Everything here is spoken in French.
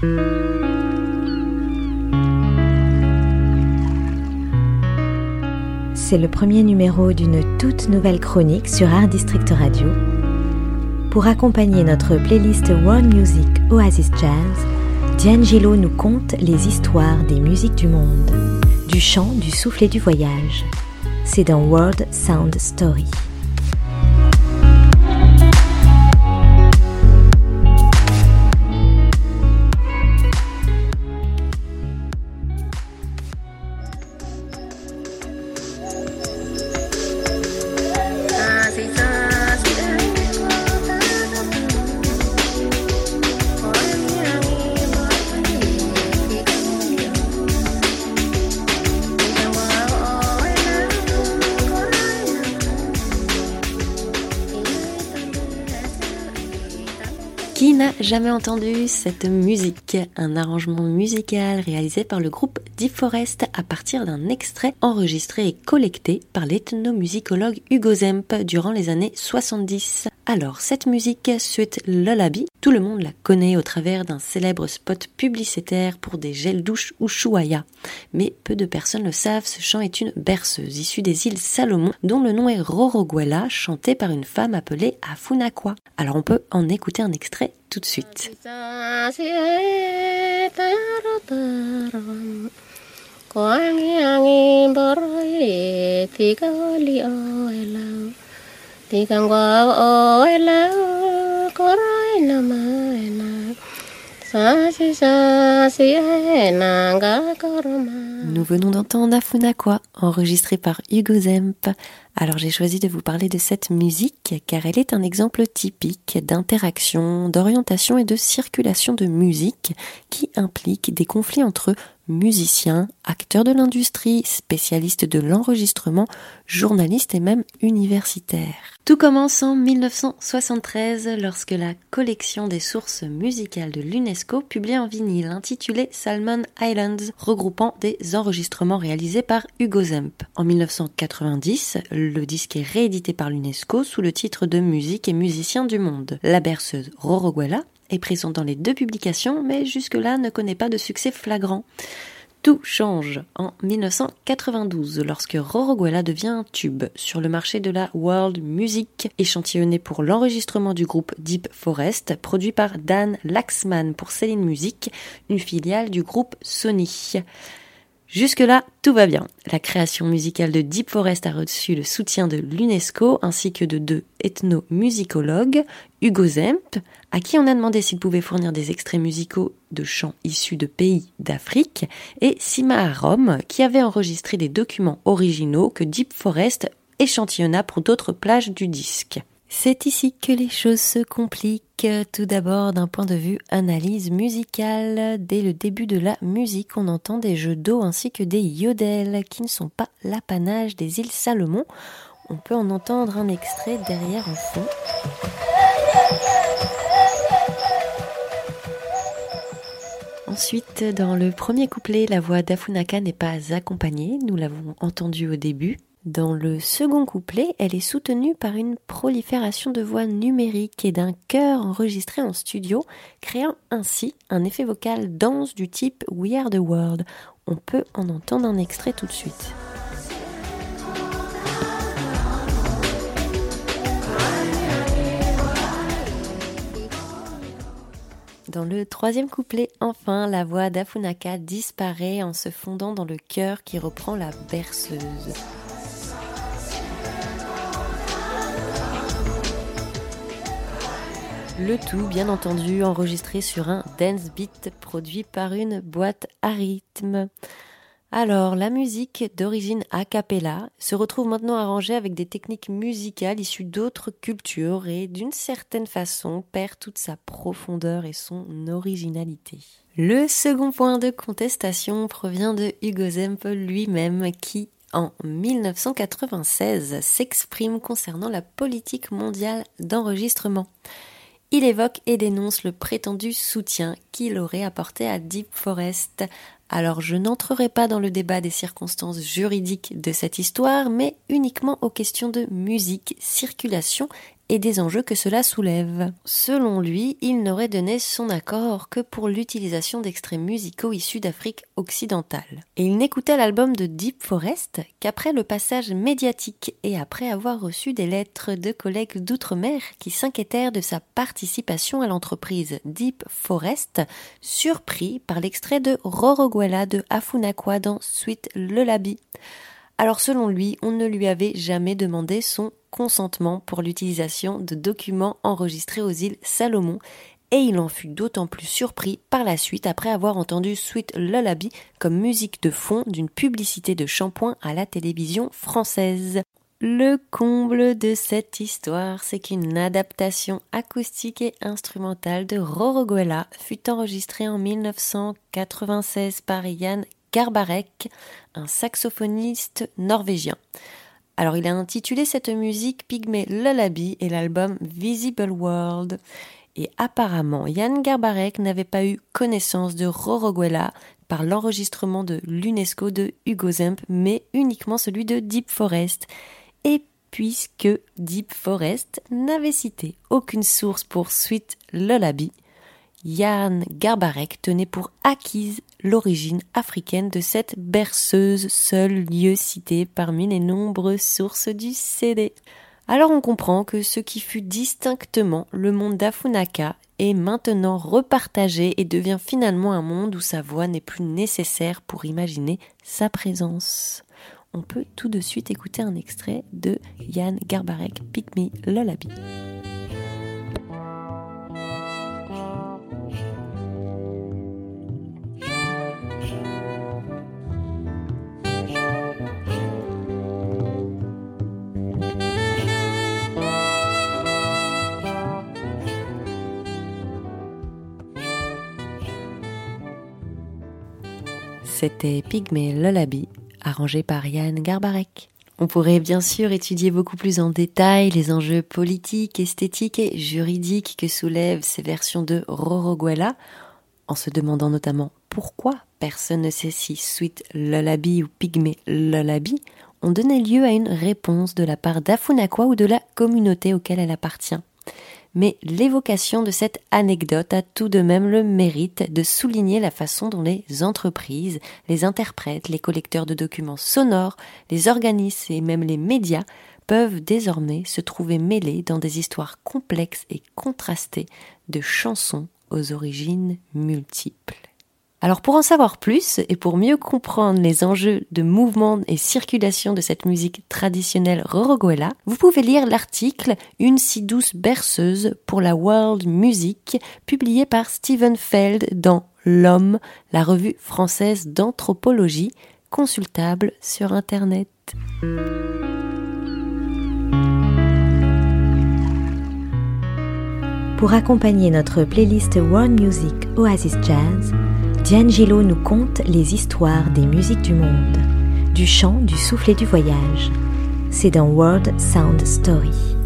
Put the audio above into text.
C'est le premier numéro d'une toute nouvelle chronique sur Art District Radio. Pour accompagner notre playlist World Music Oasis Jazz, D'Angelo nous conte les histoires des musiques du monde, du chant, du souffle et du voyage. C'est dans World Sound Story. N'a jamais entendu cette musique Un arrangement musical réalisé par le groupe Deep Forest à partir d'un extrait enregistré et collecté par l'ethnomusicologue Hugo Zemp durant les années 70. Alors, cette musique suite Lullaby, tout le monde la connaît au travers d'un célèbre spot publicitaire pour des gels douches Ushuaïa. Mais peu de personnes le savent, ce chant est une berceuse issue des îles Salomon dont le nom est Roroguela, chantée par une femme appelée Afunakwa. Alors on peut en écouter un extrait tout de suite. nama enak. Sasi sasi enak gak korma. Nous venons d'entendre Afunakwa, enregistré par Hugo Zemp. Alors j'ai choisi de vous parler de cette musique car elle est un exemple typique d'interaction, d'orientation et de circulation de musique qui implique des conflits entre musiciens, acteurs de l'industrie, spécialistes de l'enregistrement, journalistes et même universitaires. Tout commence en 1973 lorsque la collection des sources musicales de l'UNESCO publie un vinyle intitulé Salmon Islands, regroupant des enregistrements réalisés par Hugo Zemp. En 1990, le disque est réédité par l'UNESCO sous le titre de Musique et musiciens du monde. La berceuse Roroguela est présent dans les deux publications, mais jusque-là ne connaît pas de succès flagrant. Tout change en 1992 lorsque Roroguela devient un tube sur le marché de la world music, échantillonné pour l'enregistrement du groupe Deep Forest, produit par Dan Laxman pour Céline Music, une filiale du groupe Sony. Jusque-là, tout va bien. La création musicale de Deep Forest a reçu le soutien de l'UNESCO ainsi que de deux ethnomusicologues, Hugo Zemp, à qui on a demandé s'il pouvait fournir des extraits musicaux de chants issus de pays d'Afrique, et Sima Arom, qui avait enregistré des documents originaux que Deep Forest échantillonna pour d'autres plages du disque. C'est ici que les choses se compliquent. Tout d'abord, d'un point de vue analyse musicale, dès le début de la musique, on entend des jeux d'eau ainsi que des yodels qui ne sont pas l'apanage des îles Salomon. On peut en entendre un extrait derrière en fond. Ensuite, dans le premier couplet, la voix d'Afunaka n'est pas accompagnée, nous l'avons entendu au début. Dans le second couplet, elle est soutenue par une prolifération de voix numériques et d'un chœur enregistré en studio, créant ainsi un effet vocal dense du type We Are the World. On peut en entendre un extrait tout de suite. Dans le troisième couplet, enfin, la voix d'Afunaka disparaît en se fondant dans le chœur qui reprend la berceuse. Le tout, bien entendu, enregistré sur un dance beat produit par une boîte à rythme. Alors, la musique d'origine a cappella se retrouve maintenant arrangée avec des techniques musicales issues d'autres cultures et d'une certaine façon perd toute sa profondeur et son originalité. Le second point de contestation provient de Hugo Zemp lui-même qui en 1996 s'exprime concernant la politique mondiale d'enregistrement. Il évoque et dénonce le prétendu soutien qu'il aurait apporté à Deep Forest. Alors je n'entrerai pas dans le débat des circonstances juridiques de cette histoire, mais uniquement aux questions de musique, circulation et des enjeux que cela soulève. Selon lui, il n'aurait donné son accord que pour l'utilisation d'extraits musicaux issus d'Afrique occidentale. Et il n'écoutait l'album de Deep Forest qu'après le passage médiatique et après avoir reçu des lettres de collègues d'outre-mer qui s'inquiétèrent de sa participation à l'entreprise Deep Forest, surpris par l'extrait de Roroguela de Afunakwa dans Suite Le Labi. Alors selon lui, on ne lui avait jamais demandé son consentement pour l'utilisation de documents enregistrés aux îles Salomon et il en fut d'autant plus surpris par la suite après avoir entendu Sweet Lullaby comme musique de fond d'une publicité de shampoing à la télévision française. Le comble de cette histoire, c'est qu'une adaptation acoustique et instrumentale de Roroguela fut enregistrée en 1996 par Yann Garbarek, un saxophoniste norvégien. Alors il a intitulé cette musique Pygmée Lullaby et l'album Visible World. Et apparemment, Jan Garbarek n'avait pas eu connaissance de Roroguela par l'enregistrement de l'UNESCO de Hugo Zemp, mais uniquement celui de Deep Forest. Et puisque Deep Forest n'avait cité aucune source pour Sweet Lullaby, Jan Garbarek tenait pour acquise l'origine africaine de cette berceuse, seul lieu cité parmi les nombreuses sources du CD. Alors on comprend que ce qui fut distinctement le monde d'Afunaka est maintenant repartagé et devient finalement un monde où sa voix n'est plus nécessaire pour imaginer sa présence. On peut tout de suite écouter un extrait de Yann Garbarek, Pick Me. C'était Pygmée Lullaby, arrangé par Yann Garbarek. On pourrait bien sûr étudier beaucoup plus en détail les enjeux politiques, esthétiques et juridiques que soulèvent ces versions de Roroguela, en se demandant notamment pourquoi personne ne sait si Sweet Lullaby ou Pygmée Lullaby ont donné lieu à une réponse de la part d'Afunakwa ou de la communauté auquel elle appartient mais l'évocation de cette anecdote a tout de même le mérite de souligner la façon dont les entreprises, les interprètes, les collecteurs de documents sonores, les organismes et même les médias peuvent désormais se trouver mêlés dans des histoires complexes et contrastées de chansons aux origines multiples. Alors pour en savoir plus et pour mieux comprendre les enjeux de mouvement et circulation de cette musique traditionnelle Roroguela, vous pouvez lire l'article Une si douce berceuse pour la world music publié par Stephen Feld dans L'Homme, la revue française d'anthropologie, consultable sur Internet. Pour accompagner notre playlist World Music Oasis Jazz, D'Angelo nous conte les histoires des musiques du monde, du chant, du souffle et du voyage. C'est dans World Sound Story.